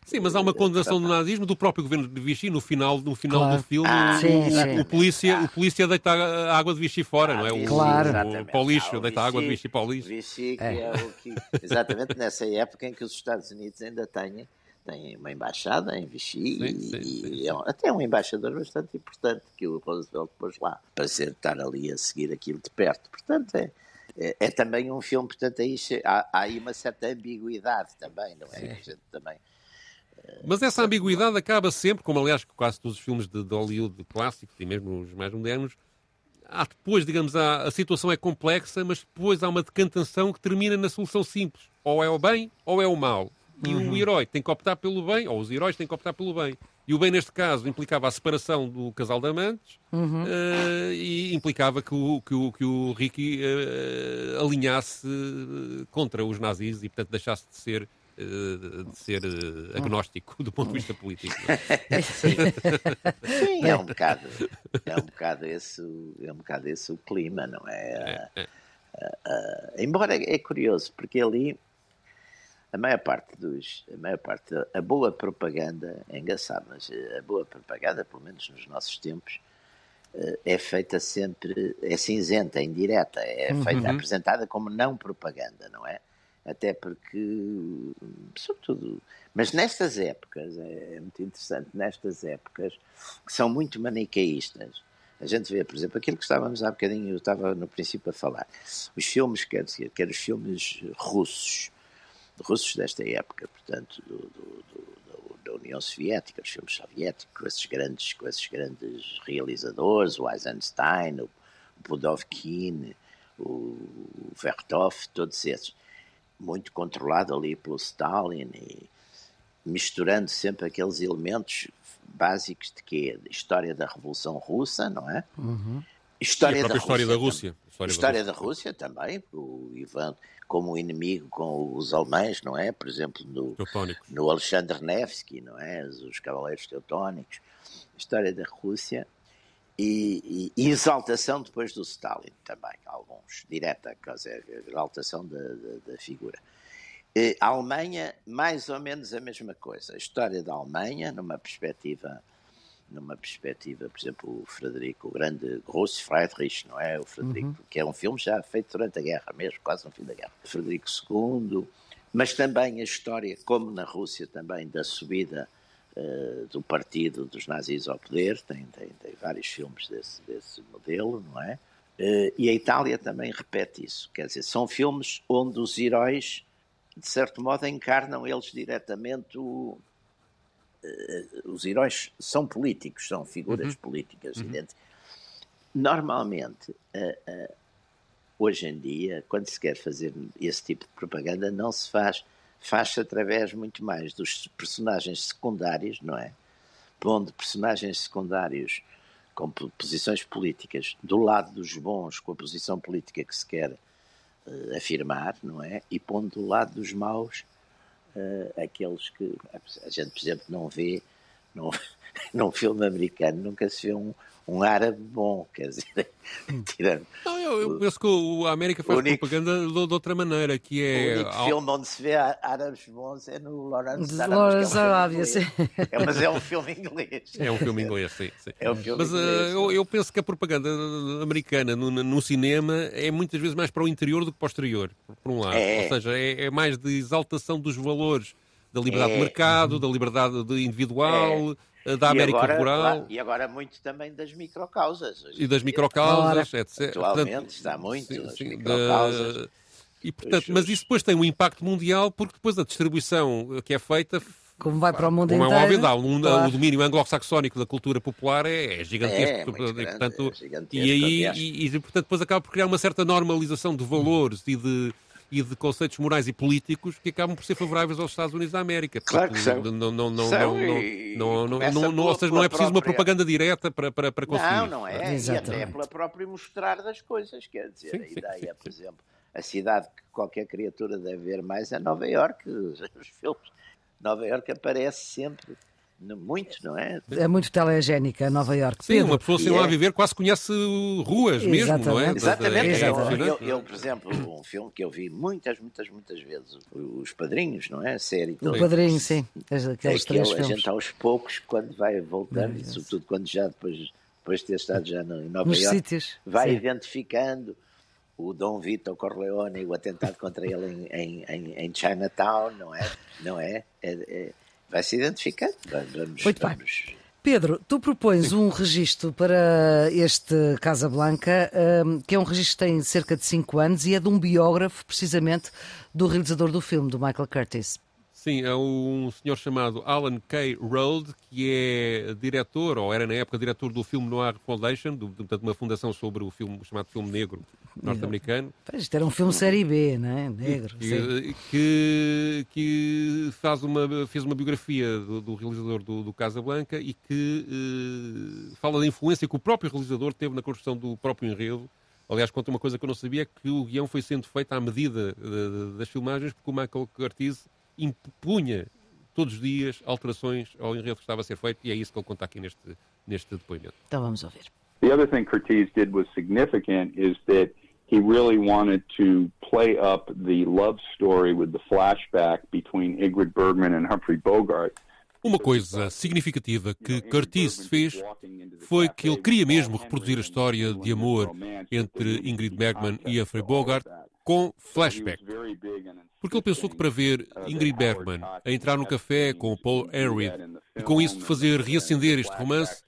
Sim, mas há uma condenação do nazismo do próprio governo de Vichy no final, no final Claro. do filme. Ah, o, sim, o- sim. o polícia, o polícia deita a água de Vichy fora, não é? O, Claro. o, Exatamente. para o lixo, Ah, o deita a água de Vichy- para o lixo. Vichy, que é. o que. Exatamente nessa época em que os Estados Unidos ainda têm, têm uma embaixada em Vichy Sim, e, sim, e é um- até um embaixador bastante importante que o Roosevelt pôs lá para ser, estar ali a seguir aquilo de perto. Portanto, é. é, é, também um filme, portanto, aí, há, há aí uma certa ambiguidade também, não é? A gente também. Mas essa ambiguidade acaba sempre, como aliás quase todos os filmes de, de Hollywood clássicos e mesmo os mais modernos, há depois, digamos, há, a situação é complexa, mas depois há uma decantação que termina na solução simples. Ou é o bem ou é o mal. E uhum. o herói tem que optar pelo bem, ou os heróis têm que optar pelo bem. E o bem, neste caso, implicava a separação do casal de amantes uhum. uh, e implicava que o, que o, que o Ricky uh, alinhasse contra os nazis e, portanto, deixasse de ser eh, de ser uh, agnóstico do ponto de vista político. Sim. [LAUGHS] Sim, é um bocado, é um bocado esse, é um bocado esse o clima, não é? é, é. Uh, embora é curioso, porque ali a maior parte dos, a maior parte, a boa propaganda, é engraçado, mas a boa propaganda, pelo menos nos nossos tempos, é feita sempre, é cinzenta, é indireta, é feita, uhum. apresentada como não propaganda, não é? Até porque, sobretudo, mas nestas épocas, é, é muito interessante, nestas épocas, que são muito manicaístas, a gente vê, por exemplo, aquilo que estávamos há bocadinho, eu estava no princípio a falar, os filmes, quer dizer, quer os filmes russos, russos desta época, portanto, do, do, do, da União Soviética, os filmes soviéticos, com esses grandes, com esses grandes realizadores, o Eisenstein, o Budovkin, o Vertov, todos esses muito controlado ali pelo Stalin e misturando sempre aqueles elementos básicos de quê? História da Revolução Russa, não é? Uhum. História, da história da Rússia. História, história da, Rússia. da, Rússia. também, o Ivan como inimigo com os alemães, não é? Por exemplo, no, no Alexandre Nevsky, não é? Os Cavaleiros Teutónicos. História da Rússia e, e, exaltação depois do Stalin também, alguns, direta, dizer, exaltação da, da, da figura. E, a Alemanha, mais ou menos a mesma coisa. A história da Alemanha, numa perspectiva, numa perspectiva, por exemplo, o Frederico, o grande Gross Friedrich, não é? O Frederico, uhum. que é um filme já feito durante a guerra mesmo, quase no fim da guerra. Frederico II, mas também a história, como na Rússia também, da subida uh, do partido dos nazis ao poder, tem, tem, tem vários filmes desse, desse modelo, não é? Uh, e a Itália também repete isso, quer dizer, são filmes onde os heróis, de certo modo, encarnam eles diretamente o, uh, os heróis são políticos, são figuras uhum. políticas. Uhum. Normalmente, hoje em dia, quando se quer fazer esse tipo de propaganda, não se faz faz-se através muito mais dos personagens secundários, não é? Pondo personagens secundários com posições políticas do lado dos bons, com a posição política que se quer uh, afirmar, não é? E pondo do lado dos maus uh, aqueles que a gente, por exemplo, não vê num, [LAUGHS] num filme americano, nunca se vê um, um árabe bom, quer dizer, [LAUGHS] tirando. Não, eu, eu penso que o, a América faz único, propaganda de, de, outra maneira, que é. O único ao... filme onde se vê árabes bons é no Lawrence Lawrence Arábia, sim. É, mas é um filme inglês. É um filme inglês, sim. sim. É um filme mas inglês, uh, eu, eu, penso que a propaganda americana no, no, cinema é muitas vezes mais para o interior do que para o exterior, por um lado. É. Ou seja, é, é mais de exaltação dos valores da liberdade é. de mercado, da liberdade individual. É da América agora, Rural. e agora muito também das microcausas. E das microcausas, etc. Atualmente portanto, está muito sim, sim, microcausas. Da... E, portanto, mas isso depois tem um impacto mundial, porque depois a distribuição que é feita como vai para o mundo como inteiro. é óbvio, claro. o domínio anglo-saxónico da cultura popular é, é gigantesco. É, grande, e, portanto, é gigantesco, e aí e, e, portanto, depois acaba por criar uma certa normalização de valores e de e de conceitos morais e políticos que acabam por ser favoráveis aos Estados Unidos da América. Claro que são. Não, não, não, são não, não, não, não, ou seja, não é preciso uma propaganda direta para, para, para conseguir. Não, não é. Exatamente. E até pela própria mostrar das coisas. Quer dizer, sim, a sim, ideia, sim, por exemplo, a cidade que qualquer criatura deve ver mais é Nova Iorque. [LAUGHS] Os filmes. Nova Iorque aparece sempre muito, não é? É muito telegénica Nova Iorque. Sim, uma pessoa sem lá é... viver quase conhece ruas Exatamente. mesmo, não é? Exatamente. É, é, eu, eu, por exemplo, um filme que eu vi muitas, muitas, muitas vezes, Os Padrinhos, não é? A série. O Padrinho, sim. Aqueles três filmes. A gente aos poucos, quando vai voltando, e sobretudo quando já depois, depois de ter estado já em Nova Iorque, sítios. vai sim. identificando o Dom Vitor Corleone e o atentado contra ele em, em, em, Chinatown, não é? Não é? é, é vai se identificando. Vamos, Muito vamos, Pedro, tu propões um registro para este Casablanca, um, que é um registro que tem cerca de 5 anos e é de um biógrafo, precisamente, do realizador do filme, do Michael Curtis. Sim, é um senhor chamado Alan K. Road, que é diretor, ou era na época diretor do filme Noir Foundation, do, portanto, uma fundação sobre o filme chamado Filme Negro norte-americano. Isto era um filme série B, não é? Negro. Que, que, que, faz uma, fez uma biografia do, do realizador do, do Casablanca e que uh, fala da influência que o próprio realizador teve na construção do próprio enredo. Aliás, conta uma coisa que eu não sabia, que o guião foi sendo feito à medida uh, das filmagens, porque o Michael Curtiz impunha todos os dias alterações ao enredo que estava a ser feito e é isso que ele conta aqui neste, neste depoimento. Então vamos ouvir. The other thing Curtiz did was significant is that he really wanted to play up the love story with the flashback between Ingrid Bergman and Humphrey Bogart. Uma coisa significativa que Curtis fez foi que ele queria mesmo reproduzir a história de amor entre Ingrid Bergman e Humphrey Bogart com flashback. Porque ele pensou que para ver Ingrid Bergman a entrar no café com o Paul Henry e com isso fazer reacender este romance,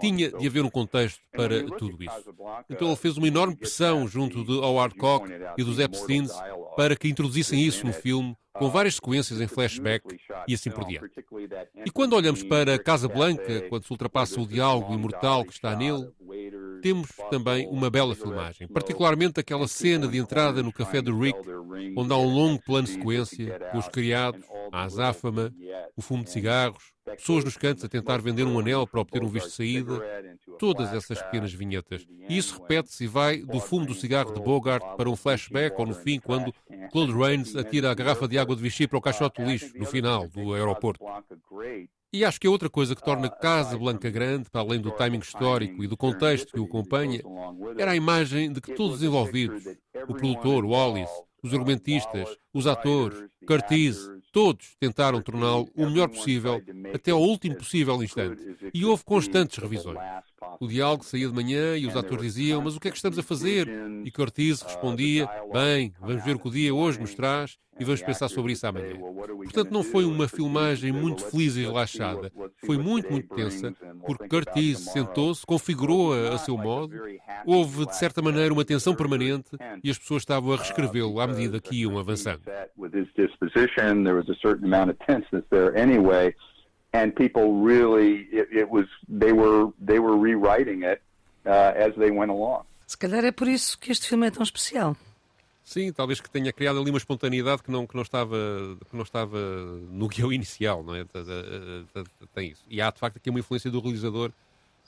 tinha de haver um contexto para tudo isso. Então ele fez uma enorme pressão junto de Howard Koch e dos Epsteins para que introduzissem isso no filme, com várias sequências em flashback e assim por diante. E quando olhamos para Casa Blanca, quando se ultrapassa o diálogo imortal que está nele, temos também uma bela filmagem, particularmente aquela cena de entrada no café do Rick, onde há um longo plano de sequência, com os criados, a azáfama, o fumo de cigarros, pessoas nos cantos a tentar vender um anel para obter um visto de saída, todas essas pequenas vinhetas. E isso repete-se e vai do fumo do cigarro de Bogart para um flashback ou no fim, quando Claude Rains atira a garrafa de água de Vichy para o caixote do lixo, no final do aeroporto. E acho que a outra coisa que torna Casa Blanca grande, para além do timing histórico e do contexto que o acompanha, era a imagem de que todos os envolvidos, o produtor, o Wallace, os argumentistas, os atores, Curtiz, todos tentaram torná-lo o melhor possível até ao último possível instante. E houve constantes revisões. O diálogo saía de manhã e os atores diziam: Mas o que é que estamos a fazer? E Curtiz respondia: Bem, vamos ver o que o dia hoje nos traz e vamos pensar sobre isso amanhã. Portanto, não foi uma filmagem muito feliz e relaxada. Foi muito, muito tensa, porque Curtis sentou-se, configurou-a a seu modo, houve, de certa maneira, uma tensão permanente e as pessoas estavam a reescrevê-lo à medida que iam avançando. And people really, it, it was, they were, they were rewriting it uh, as they went along. Se calhar é por isso que este filme é tão especial. Sim, talvez que tenha criado ali uma espontaneidade que não, que não, estava, que não estava no guião inicial, não é? Tem isso. E há, de facto, aqui uma influência do realizador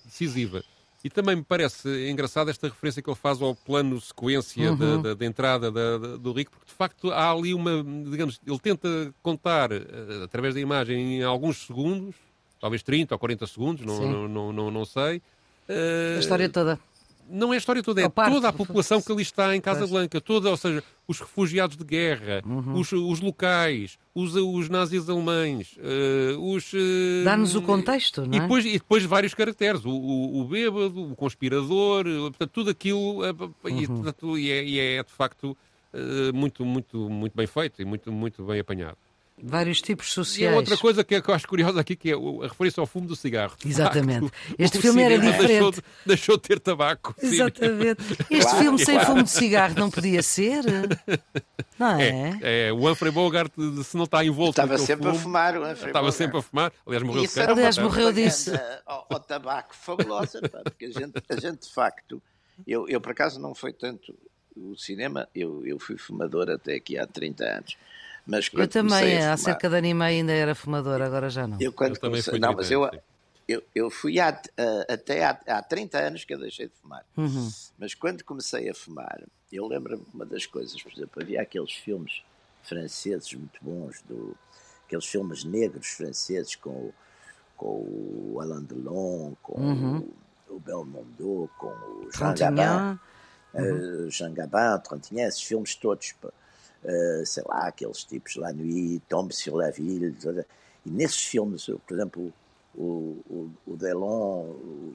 decisiva. E também me parece engraçada esta referência que ele faz ao plano sequência uhum. da, da, da, entrada da, do Rico, porque de facto há ali uma, digamos, ele tenta contar uh, através da imagem em alguns segundos, talvez 30 ou 40 segundos, não, não, não, não, não, sei. Uh, a história toda não é a história toda, é toda a população que ali está em Casa Blanca, toda, ou seja, os refugiados de guerra, uhum. os, os, locais, os, os nazis alemães, uh, os... Uh, Dá-nos o contexto, não é? E depois, e depois vários caracteres, o, o, o bêbado, o conspirador, portanto, tudo aquilo, uh, uhum. e, e, é, e, é, de facto muito, muito, muito bem feito e muito, muito bem apanhado. Vários tipos sociais. E outra coisa que, eu acho curiosa aqui, que é a referência ao fumo do cigarro. Exatamente. Facto, este filme era diferente. Deixou de, deixou de ter tabaco. Exatamente. [LAUGHS] Este claro, filme sem fumo de cigarro não podia ser. Não é? É, é o Humphrey Bogart, se não está envolto Estava sempre fumo, a fumar. O Humphrey estava sempre a fumar. Aliás, morreu Isso de Aliás, morreu disso. Ao, ao tabaco fabulosa, porque a gente, a gente de facto, eu, eu por acaso não foi tanto o cinema, eu, eu fui fumador até aqui há 30 anos. Mas eu também, há cerca de ano e meio ainda era fumador, agora já não. Eu quando eu comecei, não, mas eu, eu, eu fui há, até há, há 30 anos que eu deixei de fumar. Uhum. Mas quando comecei a fumar, eu lembro-me uma das coisas, por exemplo, havia aqueles filmes franceses muito bons, do, aqueles filmes negros franceses com, com o Alain Delon, com uhum. o, o Belmondo, com o Jean Gabin, uhum. uh, Jean Gabin, Trontignan, esses filmes todos uh, sei lá, aqueles tipos La Nuit, Tombe sur la Ville, e nesses filmes, por exemplo, o, o, o Delon,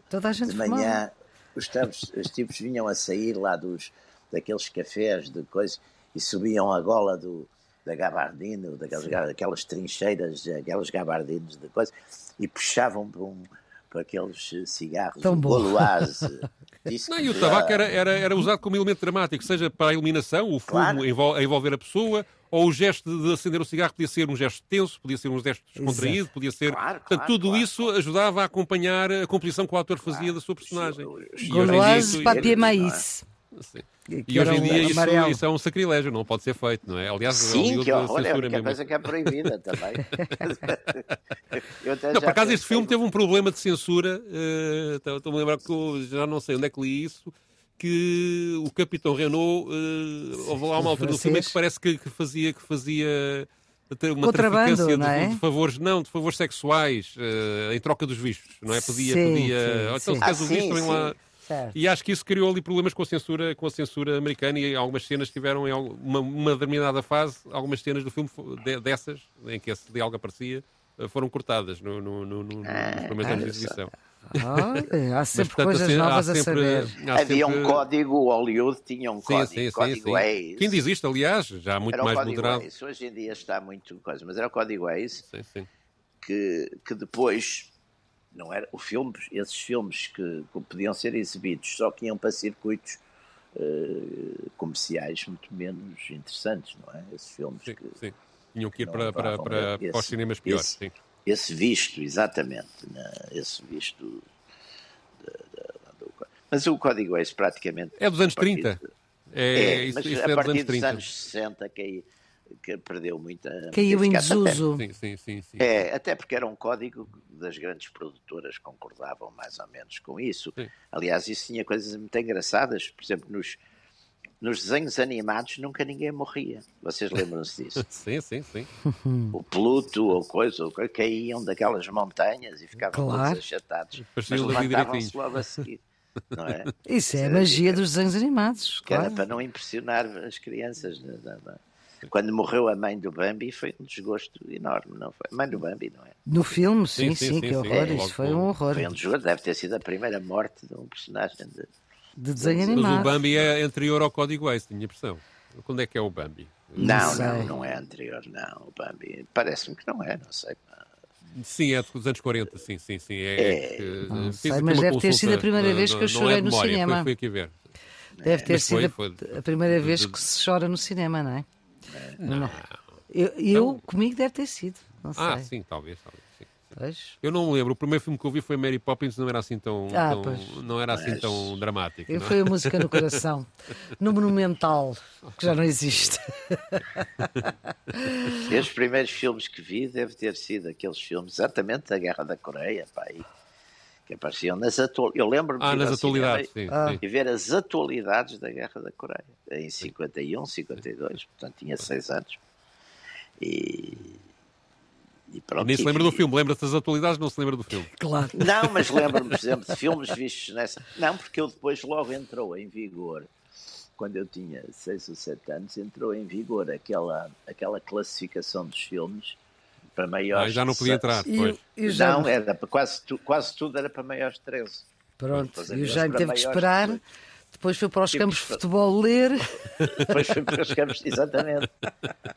Toda a gente de manhã, os tipos, os tipos vinham a sair lá dos, daqueles cafés de coisas e subiam a gola do, da gabardine, daquelas, aquelas trincheiras, aquelas gabardines de coisa, e puxavam para, um, para aqueles cigarros, Tão. [LAUGHS] Disse Não, e o já- tabaco era, era, era usado como elemento dramático, seja para a iluminação, o fumo Claro. a envol- a envolver a pessoa, ou o gesto de acender o cigarro podia ser um gesto tenso, podia ser um gesto descontraído, podia ser. Claro, Portanto, claro, tudo claro. isso ajudava a acompanhar a composição que o autor fazia da sua personagem. E isso- papier maíz. Sim. Que E hoje em dia isso, isso é um sacrilégio, não pode ser feito, não é? Aliás, Sim, Hollywood que horror, é a censura única mesmo. coisa que é proibida também. [LAUGHS] Não, por acaso este filme teve um problema de censura. eh, Estou estou-me a lembrar que eu já não sei onde é que li isso. Que o Capitão Renault eh, houve lá uma altura do filme que parece que, que fazia que fazia ter uma traficância não é? de, de favores não de favores sexuais eh, em troca dos vistos não é podia Sim, podia sim, "Oh, então sim. se queres Ah, o visto sim, vem lá sim. Certo. e acho que isso criou ali problemas com a censura, com a censura americana e algumas cenas tiveram em uma, uma determinada fase, algumas cenas do filme de- dessas, em que esse diálogo aparecia, eh, foram cortadas no, no, no, no, nos primeiros anos de exibição. Há Mas, sempre portanto, coisas assim, há novas a sempre- saber. há Havia sempre- um código, o Hollywood tinha um Sim, código, sim, sim, código sim. Waze. Que ainda existe, aliás, já muito Era mais moderado. Waze. Hoje em dia está muito coisa, mas era o código Waze Sim, sim. que, que depois não era o filme, esses filmes que, que podiam ser exibidos só que iam para circuitos eh, comerciais muito menos interessantes, não é? Esses filmes Sim, que sim. Tinham que ir para, para, para, esse- para os cinemas piores. esse- Sim. esse visto, exatamente, né? esse visto. de- de- do- mas o código Waze praticamente É dos anos a partir 30. de- É, É, isso, mas isso a é dos partir anos dos 30. anos 60 que, que perdeu muita. Caiu em. Até- desuso. Sim, sim, sim. sim. É, até porque era um código das grandes produtoras concordavam mais ou menos com isso. Sim. Aliás, isso tinha coisas muito engraçadas. Por exemplo, nos, nos desenhos animados nunca ninguém morria. Vocês lembram-se disso? [LAUGHS] Sim, sim, sim. o Pluto ou coisa, ou coisa, caíam daquelas montanhas e ficavam Claro. todos achatados. Mas levantavam-se logo a seguir. Não é? [LAUGHS] Isso é a magia dos desenhos animados, Que era claro. para não impressionar as crianças. Não, não, não. Quando morreu a mãe do Bambi foi um desgosto enorme, não foi? A mãe do Bambi, não é? No filme, sim, Sim, sim, sim, que sim, horror. sim. Isso foi um horror. Foi um desgosto, deve ter sido a primeira morte de um personagem. De... De desenho Mas o animado. Bambi é anterior ao código Waze, tinha impressão. Quando é que é o Bambi? Não, não, não é anterior, não. O Bambi parece-me que não é, não sei. Sim, é dos anos 40, sim, sim, sim. É, É. que, Não fiz sei, mas deve ter sido a primeira não- vez que eu chorei é no cinema. Foi, foi aqui ver. Deve ter Mas foi- sido a- foi- a primeira de- vez que se chora no cinema, não é? Não. Eu, eu comigo deve ter sido. Não sei. Ah, sim, talvez, talvez. sim. Pois. Eu não me lembro. O primeiro filme que eu vi foi Mary Poppins, não era assim tão, Ah, tão- não era assim tão dramático. Eu não é? foi a música no coração. No Monumental, que já não existe. Os primeiros filmes que vi deve ter sido aqueles filmes exatamente da Guerra da Coreia, pá, e que apareciam nas atualidades. Eu lembro-me de Ah, ir nas atualidades, sim. Ah. sim. e ver as atualidades da Guerra da Coreia, em 51, 52, portanto tinha seis anos. E, e pronto. Nem se e- lembra do filme, lembra-se das atualidades, não se lembra do filme. Claro. [LAUGHS] Não, mas [LAUGHS] lembro-me, por exemplo, de filmes vistos nessa. Não, porque eu depois logo entrou em vigor, quando eu tinha 6 ou 7 anos, entrou em vigor aquela, aquela classificação dos filmes para maiores. Ah, já não podia entrar, E, pois. e Jaime, Não, era para quase, tu, quase tudo era para maiores de 13. pronto, e o Jaime teve que esperar. De Depois foi para os campos de futebol ler. [LAUGHS] Depois foi para os campos, exatamente.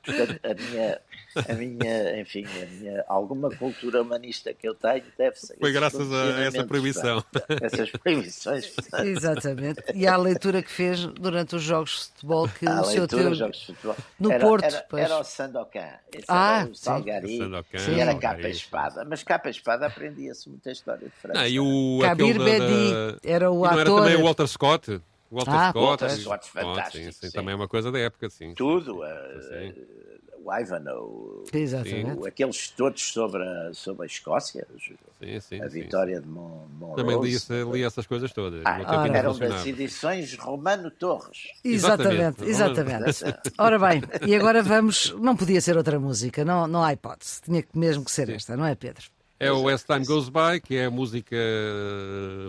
Portanto, a minha, a minha, enfim, a minha, alguma cultura humanista que eu tenho deve-se. a Foi graças a essa proibição. Essas proibições. portanto, Exatamente. E à leitura que fez durante os jogos de futebol que À o seu teu. jogos de futebol. No era, Porto, era, pois. era o Sandokan, esse Ah, era o sim. Salgari, Sandokan, e era capa e espada. Mas capa e espada aprendia-se muita história de França. Ah, e o, Kabir Bedi da- era o e não era ator. também o Walter Scott? Walter Ah, Scott. Walter sim. Scott, fantástico, Sim, sim, sim. também é uma coisa da época, sim. Tudo, Sim. uh, o Ivanhoe, Exatamente. aqueles todos sobre a, sobre a Escócia, os- Sim, sim, a sim. vitória de Mon, Monrose. Também li, li essas coisas todas. Ah, ainda eram das edições Romano Torres. Exatamente, Exatamente. exatamente. Ora bem, e agora vamos. Não podia ser outra música, não, não há hipótese. Tinha que- mesmo que ser esta, não é, Pedro? É o As Time Goes By, que é a música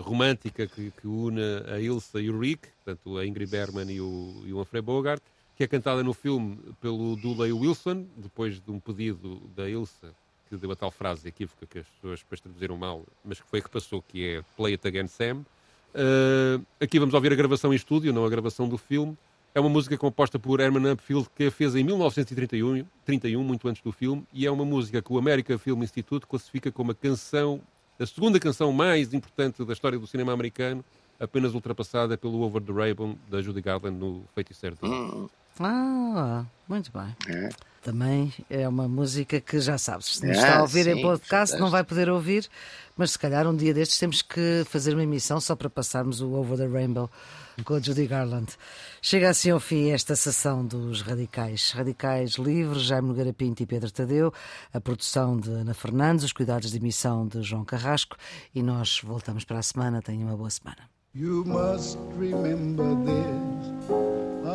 romântica que, que une a Ilsa e o Rick, portanto a Ingrid Bergman e o, e o Humphrey Bogart, que é cantada no filme pelo Dooley Wilson, depois de um pedido da Ilsa, que deu a tal frase equívoca que as pessoas depois traduziram mal, mas que foi a que passou, que é Play It Again Sam. Uh, aqui vamos ouvir a gravação em estúdio, não a gravação do filme. É uma música composta por Herman Upfield, que a fez em 1931, 31, muito antes do filme, e é uma música que o American Film Institute classifica como a canção, a segunda canção mais importante da história do cinema americano, apenas ultrapassada pelo Over the Rainbow da Judy Garland no Feiticeiro. Hum, Ah, muito bem. é. Também é uma música que já sabes, se nos Ah, está a ouvir em sim, podcast não vai poder ouvir, mas se calhar um dia destes temos que fazer uma emissão só para passarmos o Over the Rainbow com a Judy Garland. Chega assim ao fim esta sessão dos Radicais. Radicais Livres, Jaime Nogueira Pinto e Pedro Tadeu, a produção de Ana Fernandes, os cuidados de emissão de João Carrasco e nós voltamos para a semana. Tenham uma boa semana.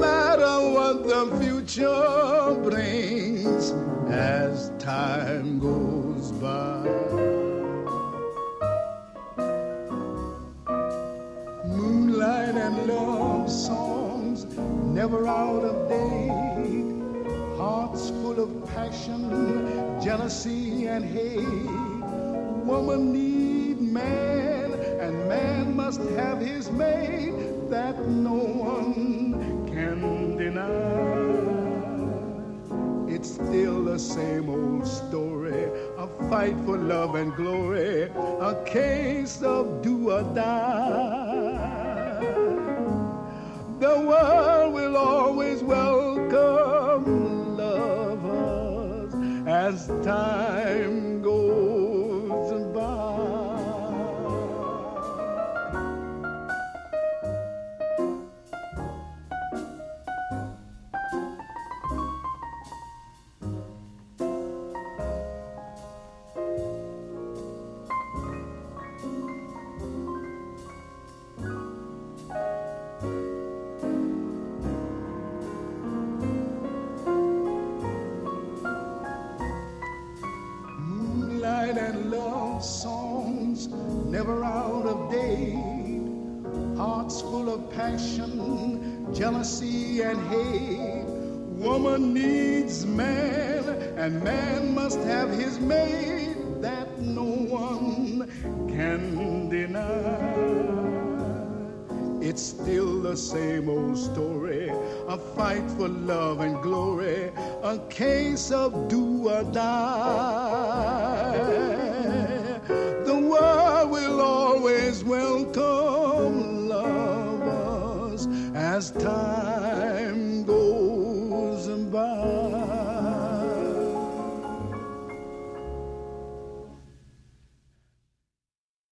Matter what the future brings as time goes by. Moonlight and love songs never out of date. Hearts full of passion, jealousy, and hate. Woman need man, and man must have his mate that no one can deny. It's still the same old story, a fight for love and glory, a case of do or die. Fight for love and glory, a case of do or die.